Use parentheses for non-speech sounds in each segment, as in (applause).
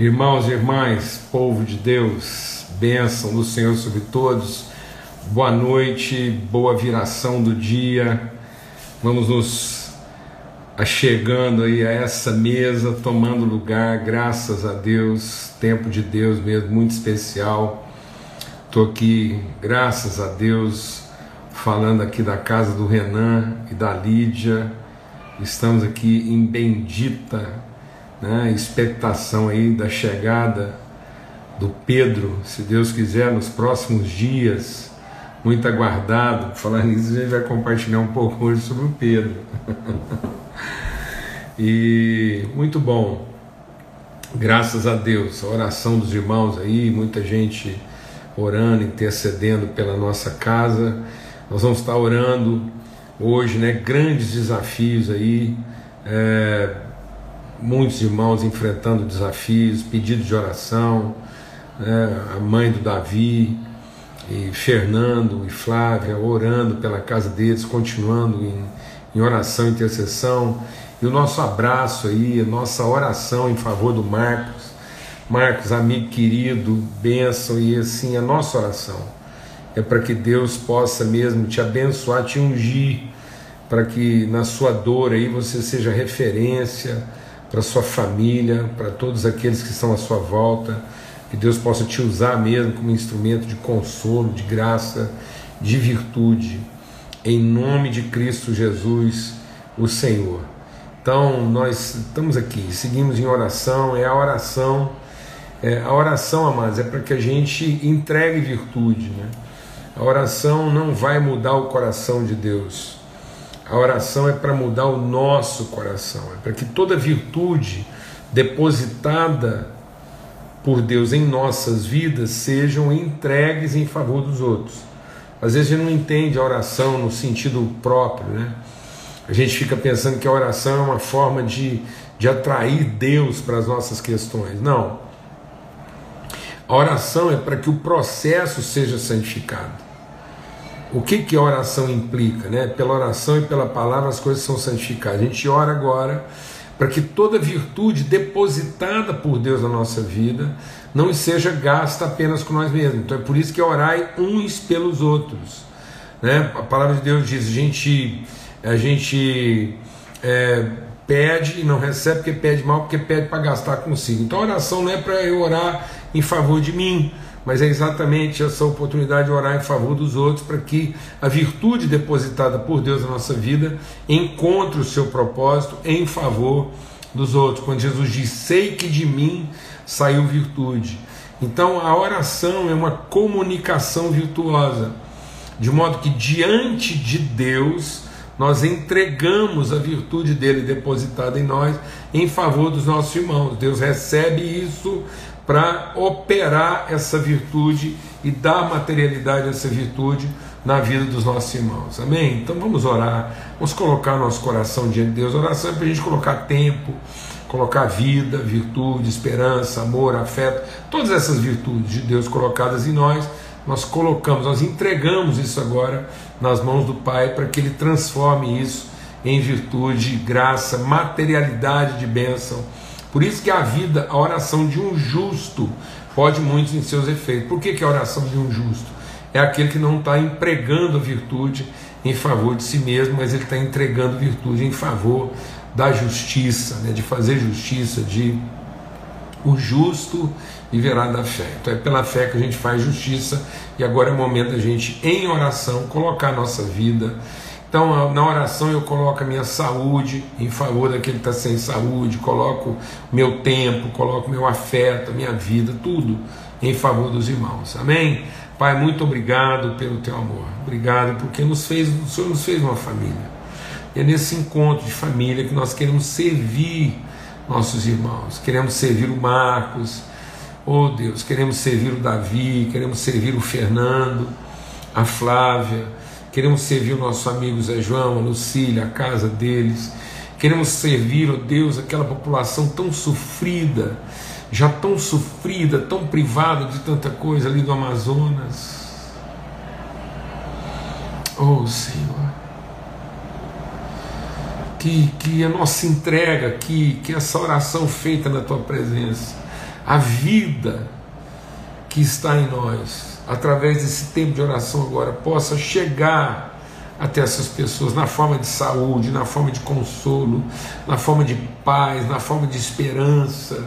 Irmãos e irmãs, povo de Deus, bênção do Senhor sobre todos, boa noite, boa viração do dia. Vamos nos chegando aí a essa mesa, tomando lugar, graças a Deus, tempo de Deus mesmo, muito especial. Estou aqui, graças a Deus, falando aqui da casa do Renan e da Lídia. Estamos aqui em Bendita, né, expectação aí da chegada do Pedro, se Deus quiser, nos próximos dias, muito aguardado. Falando nisso, a gente vai compartilhar um pouco (laughs) hoje sobre o Pedro. (laughs) e muito bom, graças a Deus, a oração dos irmãos aí, muita gente orando, intercedendo pela nossa casa. Nós vamos estar orando hoje, né? Grandes desafios aí. É, muitos irmãos enfrentando desafios, pedidos de oração, né, a mãe do Davi, e Fernando e Flávia orando pela casa deles, continuando em, em oração e intercessão, e o nosso abraço aí, a nossa oração em favor do Marcos, Marcos, amigo querido, bênção, e assim, a nossa oração é para que Deus possa mesmo te abençoar, te ungir, para que na sua dor aí você seja referência, para sua família, para todos aqueles que estão à sua volta, que Deus possa te usar mesmo como instrumento de consolo, de graça, de virtude, em nome de Cristo Jesus, o Senhor. Então, nós estamos aqui, seguimos em oração, é a oração, é, a oração, amados, é para que a gente entregue virtude, né? A oração não vai mudar o coração de Deus, a oração é para mudar o nosso coração, é para que toda virtude depositada por Deus em nossas vidas sejam entregues em favor dos outros. Às vezes a gente não entende a oração no sentido próprio, né? A gente fica pensando que a oração é uma forma de, de atrair Deus para as nossas questões. Não. A oração é para que o processo seja santificado. O que, que a oração implica? Né? Pela oração e pela palavra as coisas são santificadas. A gente ora agora para que toda virtude depositada por Deus na nossa vida não seja gasta apenas com nós mesmos. Então é por isso que orai uns pelos outros. Né? A palavra de Deus diz: a gente, a gente é, pede e não recebe porque pede mal, porque pede para gastar consigo. Então a oração não é para eu orar em favor de mim mas é exatamente essa oportunidade de orar em favor dos outros para que a virtude depositada por Deus na nossa vida encontre o seu propósito em favor dos outros. Quando Jesus diz: Sei que de mim saiu virtude. Então a oração é uma comunicação virtuosa, de modo que diante de Deus nós entregamos a virtude dele depositada em nós em favor dos nossos irmãos. Deus recebe isso para operar essa virtude e dar materialidade a essa virtude na vida dos nossos irmãos. Amém? Então vamos orar, vamos colocar nosso coração diante de Deus. Oração é para a gente colocar tempo, colocar vida, virtude, esperança, amor, afeto, todas essas virtudes de Deus colocadas em nós. Nós colocamos, nós entregamos isso agora nas mãos do Pai para que Ele transforme isso em virtude, graça, materialidade de bênção por isso que a vida, a oração de um justo, pode muito em seus efeitos. Por que, que a oração de um justo? É aquele que não está empregando a virtude em favor de si mesmo, mas ele está entregando virtude em favor da justiça, né, de fazer justiça, de o justo viverá da fé. Então é pela fé que a gente faz justiça e agora é o momento da gente, em oração, colocar a nossa vida então, na oração eu coloco a minha saúde em favor daquele que está sem saúde, coloco meu tempo, coloco meu afeto, minha vida, tudo em favor dos irmãos. Amém? Pai, muito obrigado pelo teu amor. Obrigado porque nos fez, o Senhor nos fez uma família. E é nesse encontro de família que nós queremos servir nossos irmãos. Queremos servir o Marcos, oh Deus, queremos servir o Davi, queremos servir o Fernando, a Flávia Queremos servir o nosso amigo Zé João, a Lucília, a casa deles. Queremos servir, ó oh Deus, aquela população tão sofrida, já tão sofrida, tão privada de tanta coisa ali do Amazonas. Oh Senhor, que, que a nossa entrega aqui, que essa oração feita na tua presença, a vida que está em nós, através desse tempo de oração agora, possa chegar até essas pessoas na forma de saúde, na forma de consolo, na forma de paz, na forma de esperança.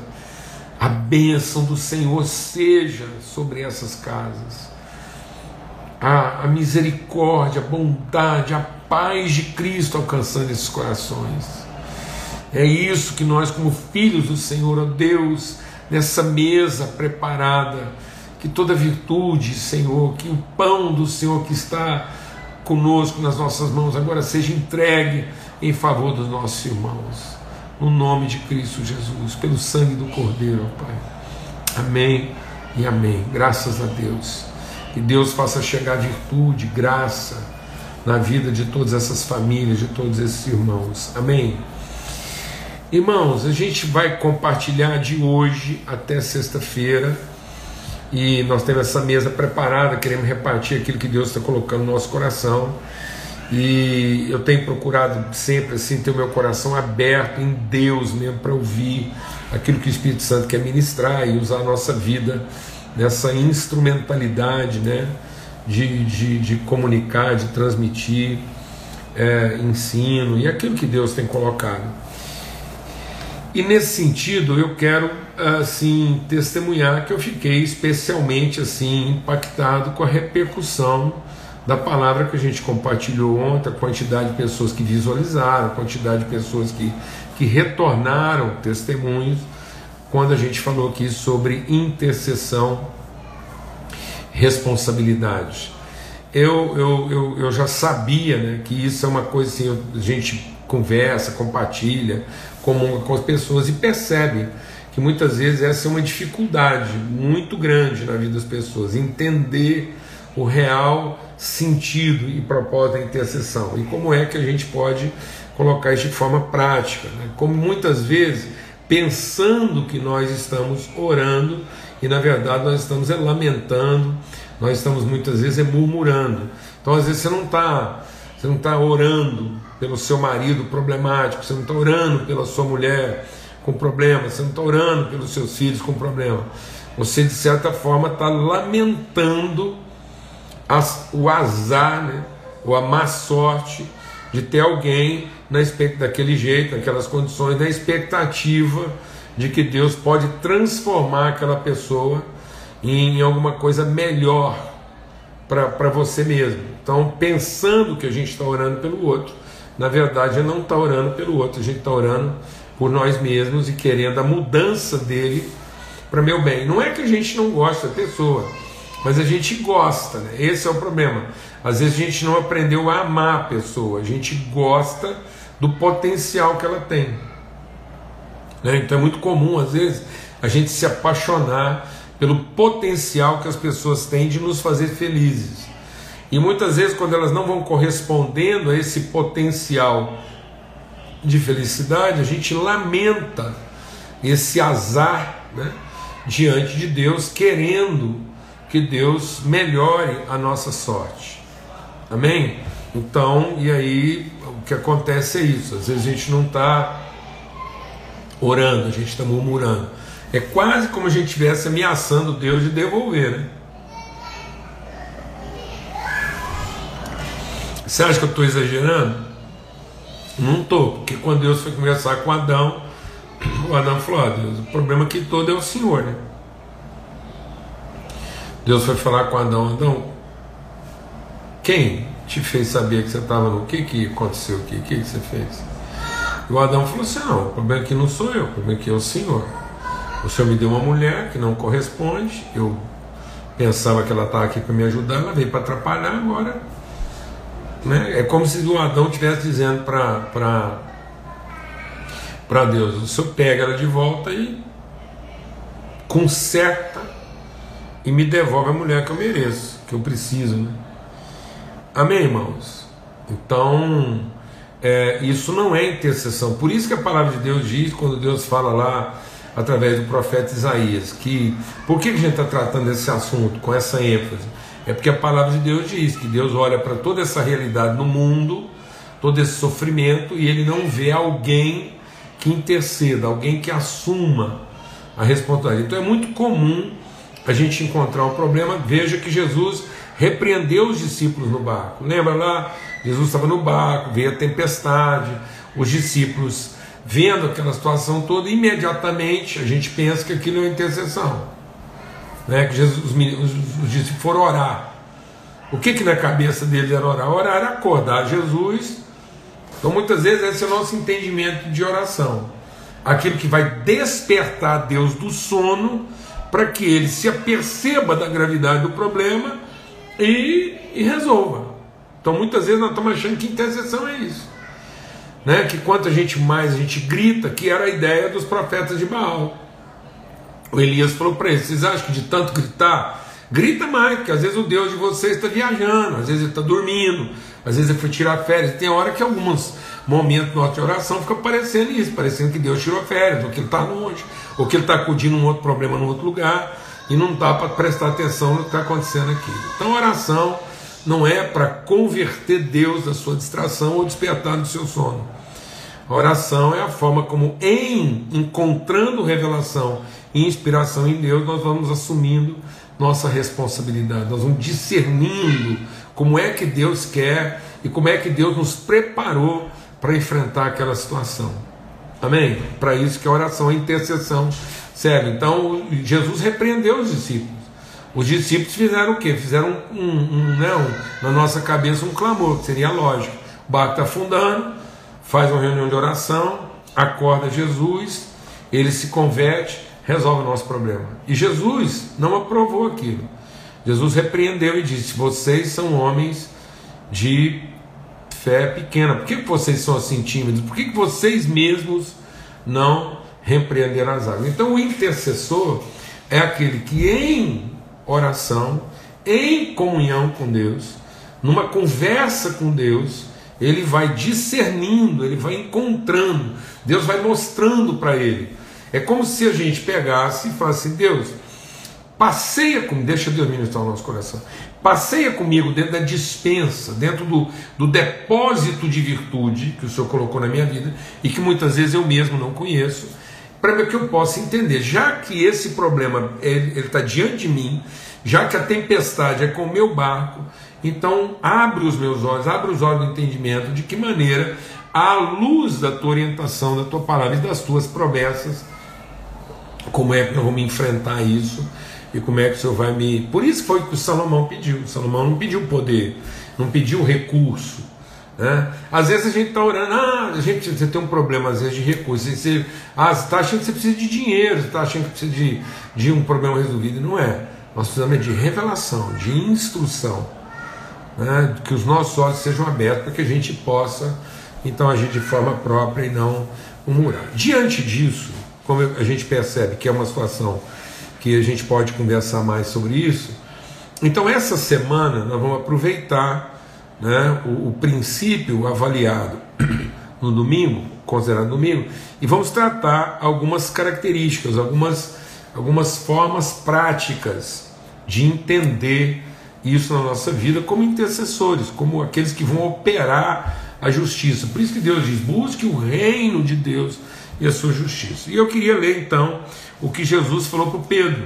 A bênção do Senhor seja sobre essas casas. A, a misericórdia, a bondade, a paz de Cristo alcançando esses corações. É isso que nós, como filhos do Senhor, ó Deus, nessa mesa preparada, que toda virtude, Senhor, que o pão do Senhor que está conosco nas nossas mãos agora seja entregue em favor dos nossos irmãos. No nome de Cristo Jesus, pelo sangue do Cordeiro, ó Pai. Amém e amém. Graças a Deus. Que Deus faça chegar virtude, graça na vida de todas essas famílias, de todos esses irmãos. Amém. Irmãos, a gente vai compartilhar de hoje até sexta-feira e nós temos essa mesa preparada, queremos repartir aquilo que Deus está colocando no nosso coração. E eu tenho procurado sempre assim ter o meu coração aberto em Deus mesmo para ouvir aquilo que o Espírito Santo quer ministrar e usar a nossa vida nessa instrumentalidade né, de, de, de comunicar, de transmitir é, ensino e aquilo que Deus tem colocado. E nesse sentido, eu quero assim testemunhar que eu fiquei especialmente assim impactado com a repercussão da palavra que a gente compartilhou ontem, a quantidade de pessoas que visualizaram, a quantidade de pessoas que, que retornaram testemunhos quando a gente falou aqui sobre intercessão, responsabilidade. Eu, eu, eu, eu já sabia né, que isso é uma coisa assim, a gente conversa, compartilha, comunga com as pessoas e percebe que muitas vezes essa é uma dificuldade muito grande na vida das pessoas, entender o real sentido e propósito da intercessão e como é que a gente pode colocar isso de forma prática, né? como muitas vezes pensando que nós estamos orando e na verdade nós estamos lamentando, nós estamos muitas vezes murmurando. Então às vezes você não está você não está orando pelo seu marido problemático, você não está orando pela sua mulher com problema, você não está orando pelos seus filhos com problema. Você, de certa forma, está lamentando as, o azar, né, ou a má sorte de ter alguém na, daquele jeito, naquelas condições, na expectativa de que Deus pode transformar aquela pessoa em alguma coisa melhor para você mesmo. Então, pensando que a gente está orando pelo outro, na verdade, não está orando pelo outro, a gente está orando por nós mesmos e querendo a mudança dele para meu bem. Não é que a gente não gosta da pessoa, mas a gente gosta, né? esse é o problema. Às vezes a gente não aprendeu a amar a pessoa, a gente gosta do potencial que ela tem. Né? Então é muito comum, às vezes, a gente se apaixonar pelo potencial que as pessoas têm de nos fazer felizes. E muitas vezes, quando elas não vão correspondendo a esse potencial de felicidade, a gente lamenta esse azar né, diante de Deus, querendo que Deus melhore a nossa sorte. Amém? Então, e aí o que acontece é isso: às vezes a gente não está orando, a gente está murmurando. É quase como a gente estivesse ameaçando Deus de devolver, né? Você acha que eu estou exagerando? Não estou, porque quando Deus foi conversar com Adão, o Adão falou: Deus, o problema aqui todo é o Senhor, né? Deus foi falar com Adão: Adão, quem te fez saber que você estava no. O que, que aconteceu aqui? O que, que você fez? E o Adão falou assim: não, o problema aqui não sou eu, o problema aqui é o Senhor. O Senhor me deu uma mulher que não corresponde. Eu pensava que ela estava aqui para me ajudar, ela veio para atrapalhar agora. Né? É como se o Adão estivesse dizendo para Deus: o Senhor pega ela de volta e conserta e me devolve a mulher que eu mereço, que eu preciso. Né? Amém, irmãos? Então, é, isso não é intercessão. Por isso que a palavra de Deus diz, quando Deus fala lá através do profeta Isaías. Que por que a gente está tratando desse assunto com essa ênfase? É porque a palavra de Deus diz que Deus olha para toda essa realidade no mundo, todo esse sofrimento, e ele não vê alguém que interceda, alguém que assuma a responsabilidade. Então é muito comum a gente encontrar um problema. Veja que Jesus repreendeu os discípulos no barco. Lembra lá? Jesus estava no barco, veio a tempestade, os discípulos vendo aquela situação toda, imediatamente a gente pensa que aquilo é uma intercessão. Né? Que Jesus, os, os, os discípulos foram orar. O que, que na cabeça deles era orar? Orar era acordar Jesus. Então muitas vezes esse é o nosso entendimento de oração. Aquilo que vai despertar Deus do sono para que ele se aperceba da gravidade do problema e, e resolva. Então muitas vezes nós estamos achando que intercessão é isso. Né? Que quanto a gente mais a gente grita, que era a ideia dos profetas de Baal. O Elias falou para eles: vocês acham que de tanto gritar, grita mais, porque às vezes o Deus de vocês está viajando, às vezes ele está dormindo, às vezes ele foi tirar férias. Tem hora que alguns momentos nossa oração fica parecendo isso, parecendo que Deus tirou férias, ou que ele está longe, ou que ele está acudindo um outro problema em outro lugar e não dá para prestar atenção no que está acontecendo aqui. Então, oração não é para converter Deus da sua distração ou despertar do seu sono. A oração é a forma como, em encontrando revelação e inspiração em Deus, nós vamos assumindo nossa responsabilidade, nós vamos discernindo como é que Deus quer e como é que Deus nos preparou para enfrentar aquela situação. Amém? Para isso que a oração, a intercessão serve. Então, Jesus repreendeu os discípulos. Os discípulos fizeram o quê? Fizeram um, um, né, um, na nossa cabeça um clamor, que seria lógico. O barco está afundando, faz uma reunião de oração, acorda Jesus, ele se converte, resolve o nosso problema. E Jesus não aprovou aquilo. Jesus repreendeu e disse: Vocês são homens de fé pequena. Por que vocês são assim tímidos? Por que vocês mesmos não repreenderam as águas? Então, o intercessor é aquele que, em oração, em comunhão com Deus, numa conversa com Deus, ele vai discernindo, ele vai encontrando, Deus vai mostrando para ele. É como se a gente pegasse e falasse: Deus, passeia comigo, deixa Deus ministrar o nosso coração, passeia comigo dentro da dispensa, dentro do, do depósito de virtude que o Senhor colocou na minha vida e que muitas vezes eu mesmo não conheço para que eu possa entender, já que esse problema está diante de mim, já que a tempestade é com o meu barco, então abre os meus olhos, abre os olhos do entendimento de que maneira, à luz da tua orientação, da tua palavra e das tuas promessas, como é que nós vamos enfrentar isso e como é que o Senhor vai me. Por isso foi que o Salomão pediu. O Salomão não pediu poder, não pediu recurso, né? Às vezes a gente está orando, ah, a gente, você tem um problema às vezes de recursos, você ah, está achando que você precisa de dinheiro, você está achando que precisa de, de um problema resolvido. Não é. Nós precisamos de revelação, de instrução, né? que os nossos olhos sejam abertos para que a gente possa então agir de forma própria e não murmurar. Diante disso, como a gente percebe que é uma situação que a gente pode conversar mais sobre isso, então essa semana nós vamos aproveitar né, o, o princípio avaliado (clears throat) no domingo, considerado domingo, e vamos tratar algumas características, algumas, algumas formas práticas de entender isso na nossa vida como intercessores, como aqueles que vão operar a justiça. Por isso que Deus diz: busque o reino de Deus e a sua justiça. E eu queria ler então o que Jesus falou para Pedro.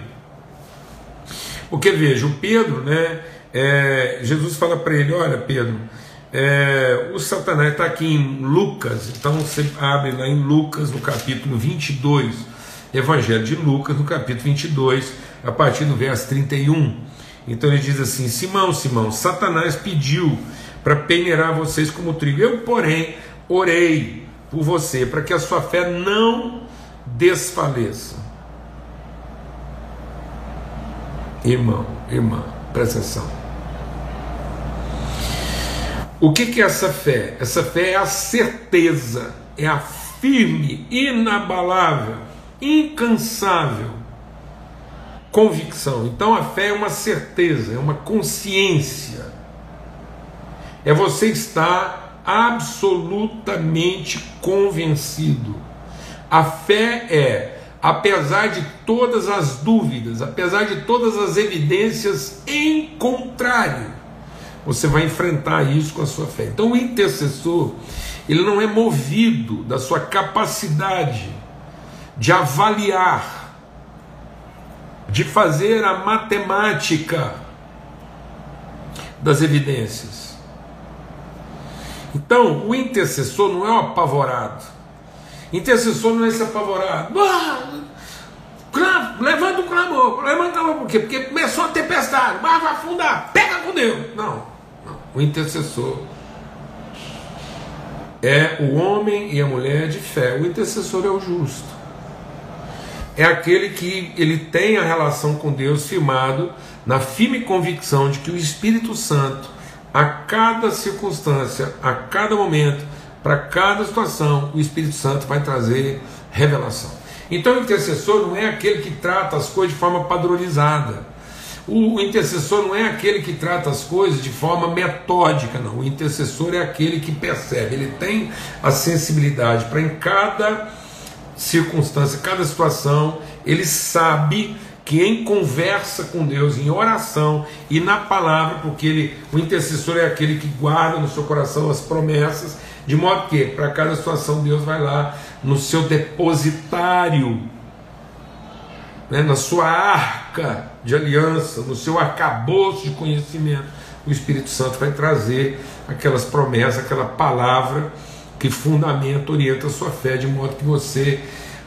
Porque veja, o Pedro, né, é, Jesus fala para ele: Olha, Pedro, é, o Satanás está aqui em Lucas, então você abre lá em Lucas, no capítulo 22, Evangelho de Lucas, no capítulo 22, a partir do verso 31. Então ele diz assim: Simão, Simão, Satanás pediu para peneirar vocês como trigo. Eu, porém, orei por você para que a sua fé não desfaleça. Irmão, irmã, presta atenção. O que, que é essa fé? Essa fé é a certeza, é a firme, inabalável, incansável convicção. Então a fé é uma certeza, é uma consciência. É você estar absolutamente convencido. A fé é, apesar de todas as dúvidas, apesar de todas as evidências em contrário, você vai enfrentar isso com a sua fé. Então o intercessor, ele não é movido da sua capacidade de avaliar de fazer a matemática das evidências. Então, o intercessor não é o apavorado. Intercessor não é esse apavorado. Ah, levanta o clamor. Levanta o clamor por quê? Porque começou a tempestade. Mas vai afundar. Pega com Deus. Não, não. O intercessor é o homem e a mulher de fé. O intercessor é o justo. É aquele que ele tem a relação com Deus firmado na firme convicção de que o Espírito Santo, a cada circunstância, a cada momento, para cada situação, o Espírito Santo vai trazer revelação. Então o intercessor não é aquele que trata as coisas de forma padronizada. O intercessor não é aquele que trata as coisas de forma metódica, não. O intercessor é aquele que percebe, ele tem a sensibilidade para em cada circunstância, cada situação, ele sabe que em conversa com Deus, em oração e na palavra, porque ele, o intercessor é aquele que guarda no seu coração as promessas, de modo que para cada situação Deus vai lá no seu depositário, né, na sua arca de aliança, no seu arcabouço de conhecimento, o Espírito Santo vai trazer aquelas promessas, aquela palavra que fundamenta, orienta a sua fé, de modo que você,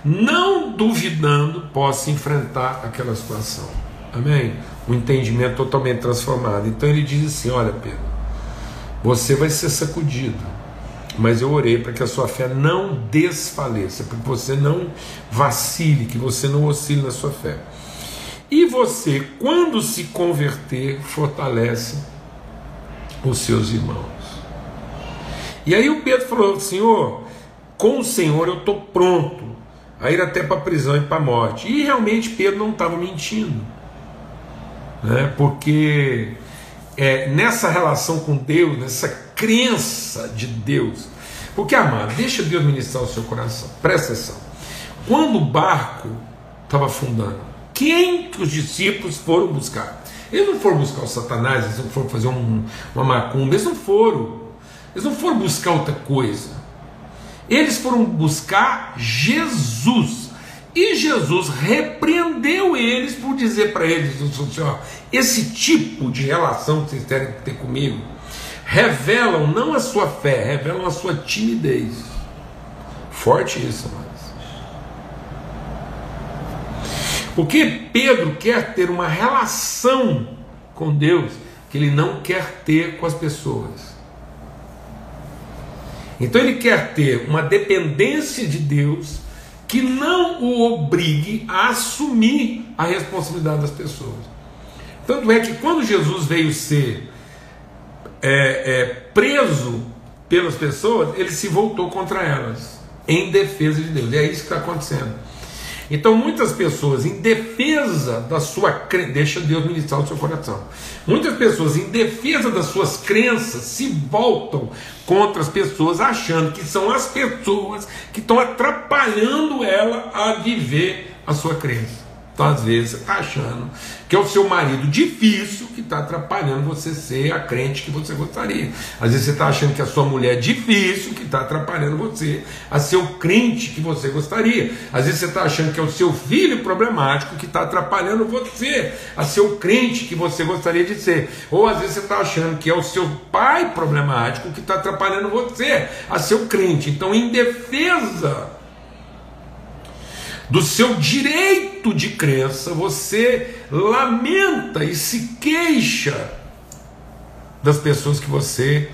não duvidando, possa enfrentar aquela situação. Amém? Um entendimento totalmente transformado. Então ele diz assim: Olha, Pedro, você vai ser sacudido mas eu orei para que a sua fé não desfaleça, para que você não vacile, que você não oscile na sua fé. E você, quando se converter, fortalece os seus irmãos. E aí o Pedro falou: Senhor, com o Senhor eu estou pronto a ir até para a prisão e para a morte. E realmente Pedro não estava mentindo, né? porque é, nessa relação com Deus, nessa crença de Deus, porque, amado, deixa Deus ministrar o seu coração. Presta atenção. Quando o barco estava afundando, quem que os discípulos foram buscar? Eles não foram buscar o Satanás, eles não foram fazer um, uma macumba, eles não foram. Eles não foram buscar outra coisa. Eles foram buscar Jesus. E Jesus repreendeu eles por dizer para eles: esse tipo de relação que vocês querem ter comigo revelam não a sua fé, revelam a sua timidez. Forte isso, mas. Porque Pedro quer ter uma relação com Deus que ele não quer ter com as pessoas. Então ele quer ter uma dependência de Deus que não o obrigue a assumir a responsabilidade das pessoas. Tanto é que quando Jesus veio ser é, é, preso pelas pessoas, ele se voltou contra elas, em defesa de Deus. E é isso que está acontecendo. Então, muitas pessoas, em defesa da sua crença, deixa Deus ministrar o seu coração. Muitas pessoas, em defesa das suas crenças, se voltam contra as pessoas, achando que são as pessoas que estão atrapalhando ela a viver a sua crença. Às vezes, achando que é o seu marido difícil que está atrapalhando você ser a crente que você gostaria. Às vezes, você está achando que é a sua mulher difícil que está atrapalhando você a ser o crente que você gostaria. Às vezes, você está achando que é o seu filho problemático que está atrapalhando você a ser o crente que você gostaria de ser. Ou às vezes, você está achando que é o seu pai problemático que está atrapalhando você a ser o crente. Então, em defesa do seu direito de crença, você lamenta e se queixa das pessoas que você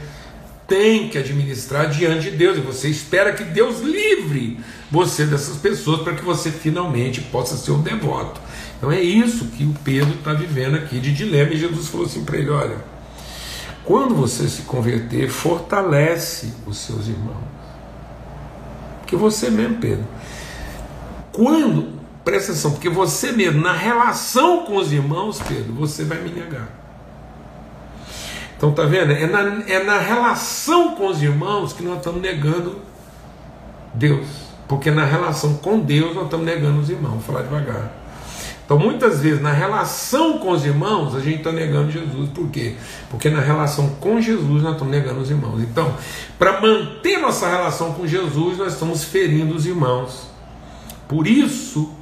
tem que administrar diante de Deus, e você espera que Deus livre você dessas pessoas para que você finalmente possa ser um devoto. Então é isso que o Pedro está vivendo aqui de dilema, e Jesus falou assim para ele: olha, quando você se converter, fortalece os seus irmãos. Porque você mesmo, Pedro, quando, presta atenção, porque você mesmo, na relação com os irmãos, Pedro, você vai me negar. Então tá vendo? É na, é na relação com os irmãos que nós estamos negando Deus. Porque na relação com Deus nós estamos negando os irmãos. Vou falar devagar. Então muitas vezes na relação com os irmãos a gente está negando Jesus. Por quê? Porque na relação com Jesus nós estamos negando os irmãos. Então, para manter nossa relação com Jesus, nós estamos ferindo os irmãos. Por isso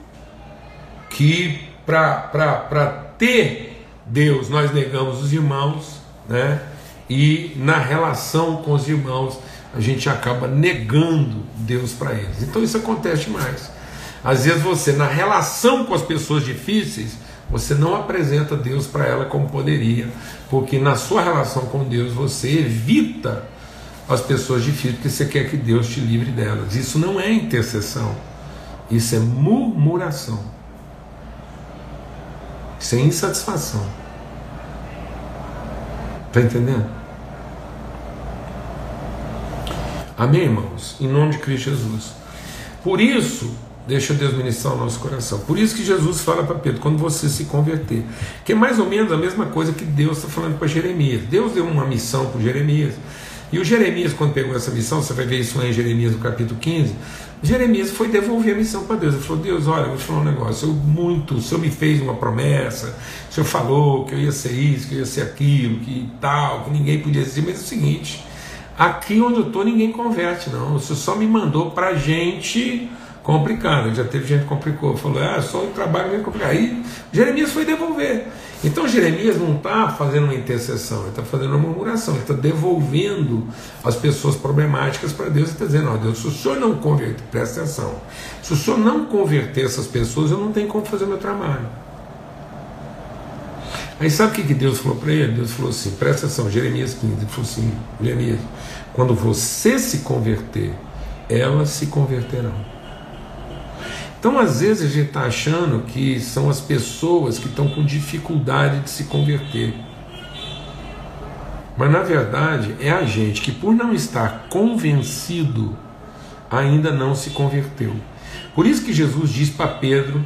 que para ter Deus, nós negamos os irmãos, né? E na relação com os irmãos, a gente acaba negando Deus para eles. Então isso acontece mais. Às vezes você, na relação com as pessoas difíceis, você não apresenta Deus para ela como poderia, porque na sua relação com Deus você evita as pessoas difíceis, porque você quer que Deus te livre delas. Isso não é intercessão, isso é murmuração, isso é insatisfação. Está entendendo? Amém, irmãos? Em nome de Cristo Jesus. Por isso, Deixa Deus ministrar o nosso coração. Por isso que Jesus fala para Pedro, quando você se converter. Que é mais ou menos a mesma coisa que Deus está falando para Jeremias. Deus deu uma missão para Jeremias. E o Jeremias, quando pegou essa missão, você vai ver isso em Jeremias no capítulo 15. Jeremias foi devolver a missão para Deus. Ele falou: Deus, olha, vou te falar um negócio. Eu, muito, o Senhor me fez uma promessa. O Senhor falou que eu ia ser isso, que eu ia ser aquilo, que tal, que ninguém podia dizer. Mas é o seguinte: aqui onde eu estou, ninguém converte, não. O Senhor só me mandou para gente complicado. Já teve gente que complicou, falou, ah, só o trabalho mesmo complicado. Aí Jeremias foi devolver. Então Jeremias não está fazendo uma intercessão, ele está fazendo uma murmuração, ele está devolvendo as pessoas problemáticas para Deus e está dizendo, ó Deus, se o senhor não converter, presta atenção, se o senhor não converter essas pessoas, eu não tenho como fazer meu trabalho. Aí sabe o que, que Deus falou para ele? Deus falou assim, presta atenção, Jeremias 15, ele falou assim, Jeremias, quando você se converter, elas se converterão. Então, às vezes, a gente está achando que são as pessoas que estão com dificuldade de se converter. Mas, na verdade, é a gente que, por não estar convencido, ainda não se converteu. Por isso que Jesus diz para Pedro,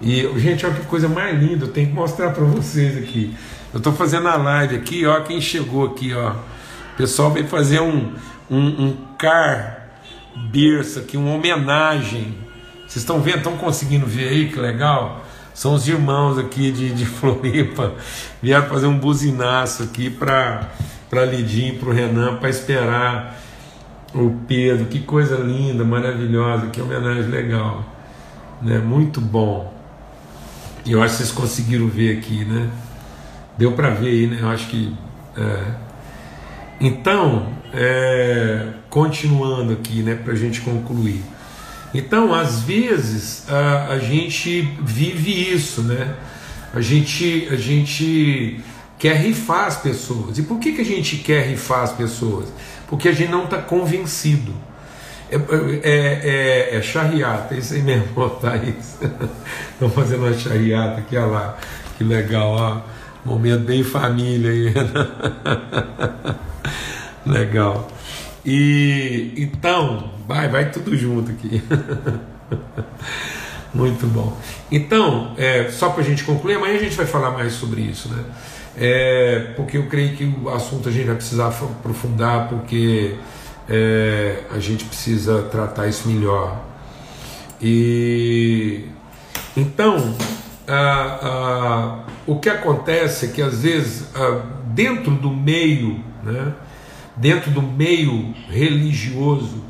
e, gente, olha que coisa mais linda, eu tenho que mostrar para vocês aqui. Eu estou fazendo a live aqui, ó, quem chegou aqui, ó. O pessoal veio fazer um, um, um car berço aqui, uma homenagem vocês estão vendo, estão conseguindo ver aí que legal? São os irmãos aqui de, de (laughs) Floripa, vieram fazer um buzinaço aqui para Lidinho, para o Renan, para esperar o Pedro. Que coisa linda, maravilhosa, que homenagem legal, né? Muito bom. E eu acho que vocês conseguiram ver aqui, né? Deu para ver aí, né? Eu acho que. É. Então, é, continuando aqui, né, para a gente concluir. Então, às vezes, a, a gente vive isso, né? A gente, a gente quer rifar as pessoas. E por que, que a gente quer rifar as pessoas? Porque a gente não está convencido. É, é, é, é charriata, isso aí mesmo, tá isso. Estão fazendo uma charriata aqui, olha lá, que legal, ó. Momento bem família aí. (laughs) legal. E então, vai, vai tudo junto aqui. (laughs) Muito bom. Então, é, só para a gente concluir, amanhã a gente vai falar mais sobre isso, né? É, porque eu creio que o assunto a gente vai precisar aprofundar, porque é, a gente precisa tratar isso melhor. E então, a, a, o que acontece é que às vezes a, dentro do meio, né? Dentro do meio religioso,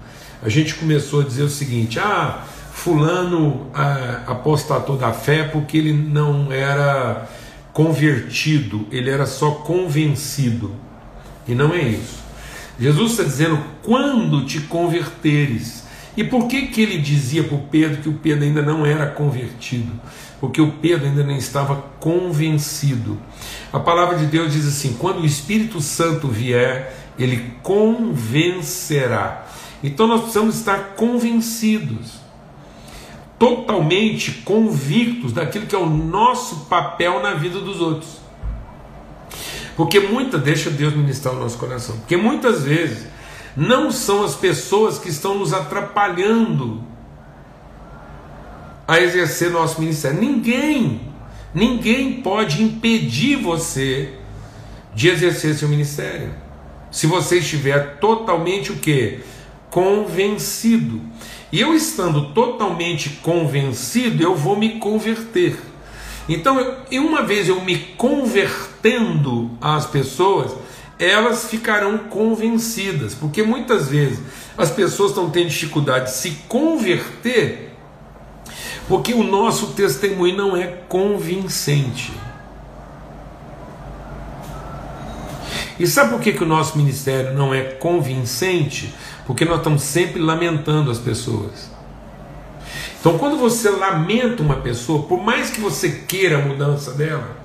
a gente começou a dizer o seguinte: ah, Fulano ah, apostatou da fé porque ele não era convertido, ele era só convencido. E não é isso. Jesus está dizendo: quando te converteres. E por que, que ele dizia para o Pedro que o Pedro ainda não era convertido? Porque o Pedro ainda não estava convencido. A palavra de Deus diz assim: quando o Espírito Santo vier, ele convencerá. Então nós precisamos estar convencidos, totalmente convictos daquilo que é o nosso papel na vida dos outros. Porque muita, deixa Deus ministrar o nosso coração, porque muitas vezes não são as pessoas que estão nos atrapalhando a exercer nosso ministério. Ninguém, ninguém pode impedir você de exercer seu ministério se você estiver totalmente o que? Convencido. E eu estando totalmente convencido, eu vou me converter. Então, eu, uma vez eu me convertendo às pessoas, elas ficarão convencidas, porque muitas vezes as pessoas estão tendo dificuldade de se converter Porque o nosso testemunho não é convincente. E sabe por que, que o nosso ministério não é convincente? Porque nós estamos sempre lamentando as pessoas. Então, quando você lamenta uma pessoa, por mais que você queira a mudança dela,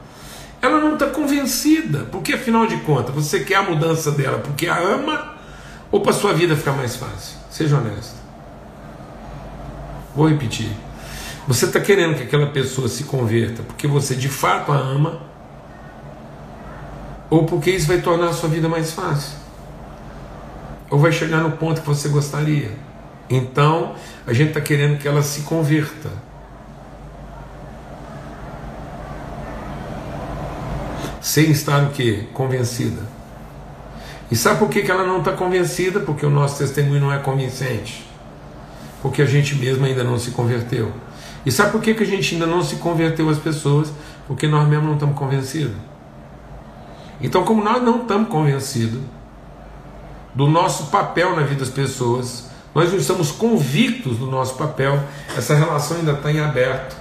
ela não está convencida, porque afinal de contas, você quer a mudança dela porque a ama ou para sua vida ficar mais fácil? Seja honesto. Vou repetir. Você está querendo que aquela pessoa se converta porque você de fato a ama ou porque isso vai tornar a sua vida mais fácil? Ou vai chegar no ponto que você gostaria? Então, a gente está querendo que ela se converta. Sem estar o quê? Convencida. E sabe por que, que ela não está convencida? Porque o nosso testemunho não é convincente. Porque a gente mesmo ainda não se converteu. E sabe por que, que a gente ainda não se converteu as pessoas? Porque nós mesmos não estamos convencidos. Então, como nós não estamos convencidos do nosso papel na vida das pessoas, nós não estamos convictos do nosso papel, essa relação ainda está em aberto.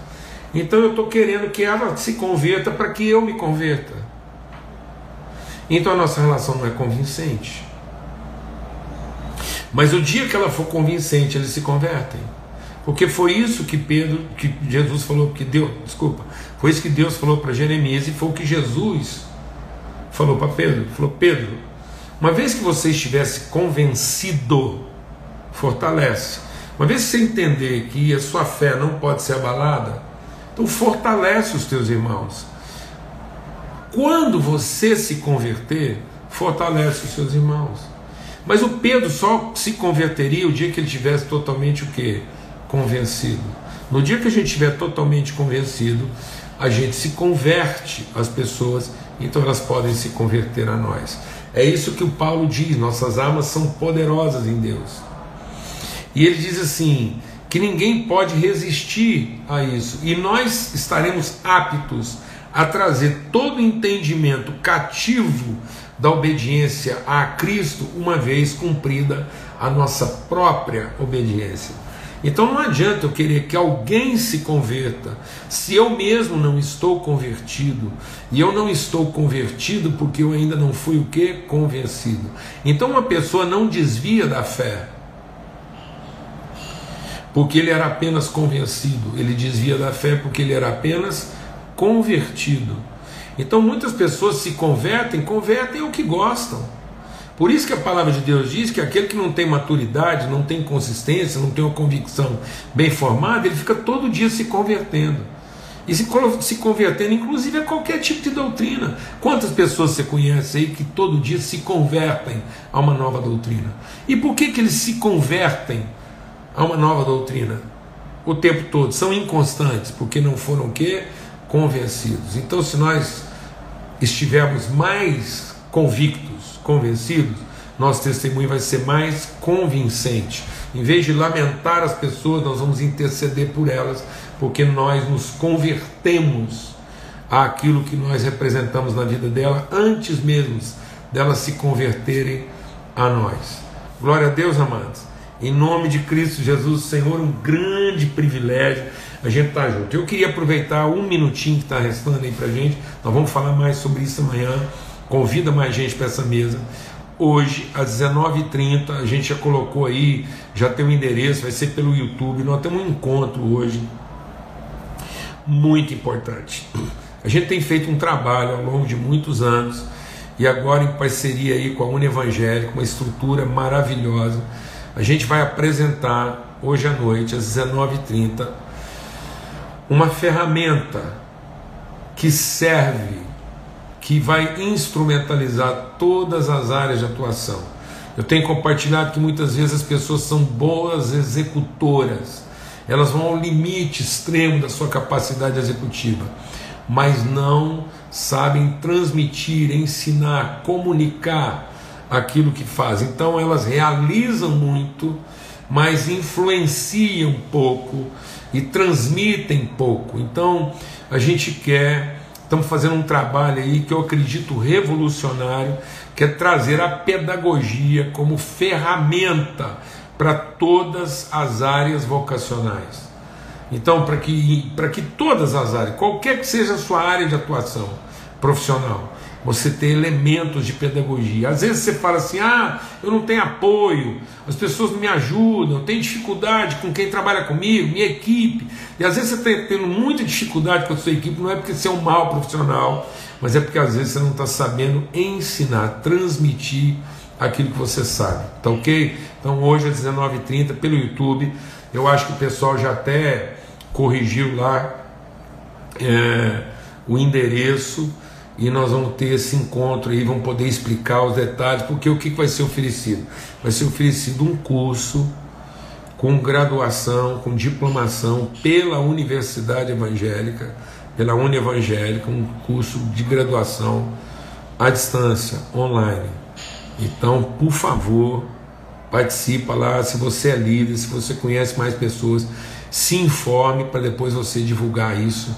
Então, eu estou querendo que ela se converta para que eu me converta. Então, a nossa relação não é convincente. Mas o dia que ela for convincente, eles se convertem. Porque foi isso que Pedro, que Jesus falou, que Deus, desculpa, foi isso que Deus falou para Jeremias e foi o que Jesus falou para Pedro: falou, Pedro, uma vez que você estivesse convencido, fortalece. Uma vez que você entender que a sua fé não pode ser abalada, então fortalece os teus irmãos. Quando você se converter, fortalece os seus irmãos. Mas o Pedro só se converteria o dia que ele tivesse totalmente o que? Convencido. No dia que a gente estiver totalmente convencido, a gente se converte às pessoas então elas podem se converter a nós. É isso que o Paulo diz: nossas almas são poderosas em Deus. E ele diz assim: que ninguém pode resistir a isso, e nós estaremos aptos a trazer todo entendimento cativo da obediência a Cristo, uma vez cumprida a nossa própria obediência. Então não adianta eu querer que alguém se converta, se eu mesmo não estou convertido, e eu não estou convertido porque eu ainda não fui o que? Convencido. Então uma pessoa não desvia da fé, porque ele era apenas convencido, ele desvia da fé porque ele era apenas convertido. Então muitas pessoas se convertem, convertem o que gostam. Por isso que a palavra de Deus diz que aquele que não tem maturidade, não tem consistência, não tem uma convicção bem formada, ele fica todo dia se convertendo. E se, se convertendo, inclusive, a qualquer tipo de doutrina. Quantas pessoas você conhece aí que todo dia se convertem a uma nova doutrina? E por que, que eles se convertem a uma nova doutrina? O tempo todo. São inconstantes, porque não foram o quê? Convencidos. Então, se nós estivermos mais convictos, convencidos, nosso testemunho vai ser mais convincente. Em vez de lamentar as pessoas, nós vamos interceder por elas, porque nós nos convertemos àquilo que nós representamos na vida dela antes mesmo delas se converterem a nós. Glória a Deus, amados. Em nome de Cristo Jesus, Senhor, um grande privilégio a gente estar tá junto. Eu queria aproveitar um minutinho que está restando aí para gente. Nós vamos falar mais sobre isso amanhã. Convida mais gente para essa mesa. Hoje, às 19h30, a gente já colocou aí, já tem o um endereço, vai ser pelo YouTube. Nós temos um encontro hoje muito importante. A gente tem feito um trabalho ao longo de muitos anos e agora em parceria aí com a Uni Evangélica, uma estrutura maravilhosa. A gente vai apresentar hoje à noite, às 19h30, uma ferramenta que serve que vai instrumentalizar todas as áreas de atuação. Eu tenho compartilhado que muitas vezes as pessoas são boas executoras, elas vão ao limite extremo da sua capacidade executiva, mas não sabem transmitir, ensinar, comunicar aquilo que fazem. Então elas realizam muito, mas influenciam pouco e transmitem pouco. Então a gente quer Estamos fazendo um trabalho aí que eu acredito revolucionário, que é trazer a pedagogia como ferramenta para todas as áreas vocacionais. Então, para que, que todas as áreas, qualquer que seja a sua área de atuação profissional, você ter elementos de pedagogia. Às vezes você fala assim: ah, eu não tenho apoio, as pessoas não me ajudam, eu tenho dificuldade com quem trabalha comigo, minha equipe. E às vezes você está tendo muita dificuldade com a sua equipe, não é porque você é um mau profissional, mas é porque às vezes você não está sabendo ensinar, transmitir aquilo que você sabe. Tá ok? Então hoje às 19h30 pelo YouTube, eu acho que o pessoal já até corrigiu lá é, o endereço e nós vamos ter esse encontro aí, vamos poder explicar os detalhes, porque o que vai ser oferecido? Vai ser oferecido um curso com graduação, com diplomação pela Universidade Evangélica, pela Unievangélica, um curso de graduação à distância, online. Então, por favor, participa lá, se você é líder, se você conhece mais pessoas, se informe para depois você divulgar isso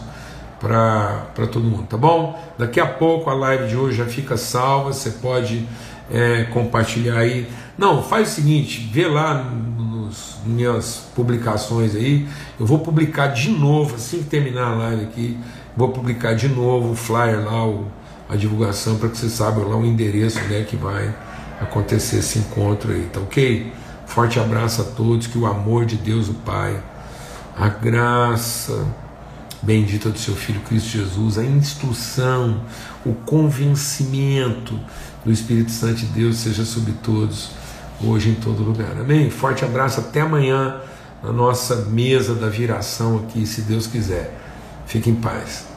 para todo mundo, tá bom? Daqui a pouco a live de hoje já fica salva, você pode é, compartilhar aí. Não, faz o seguinte, vê lá nas minhas publicações aí, eu vou publicar de novo, assim que terminar a live aqui, vou publicar de novo o flyer lá, o, a divulgação, para que você saiba lá o endereço né, que vai acontecer esse encontro aí, tá ok? Forte abraço a todos, que o amor de Deus, o Pai, a graça bendita do seu Filho Cristo Jesus, a instrução, o convencimento do Espírito Santo de Deus seja sobre todos, hoje em todo lugar. Amém? Forte abraço, até amanhã na nossa mesa da viração aqui, se Deus quiser. Fique em paz.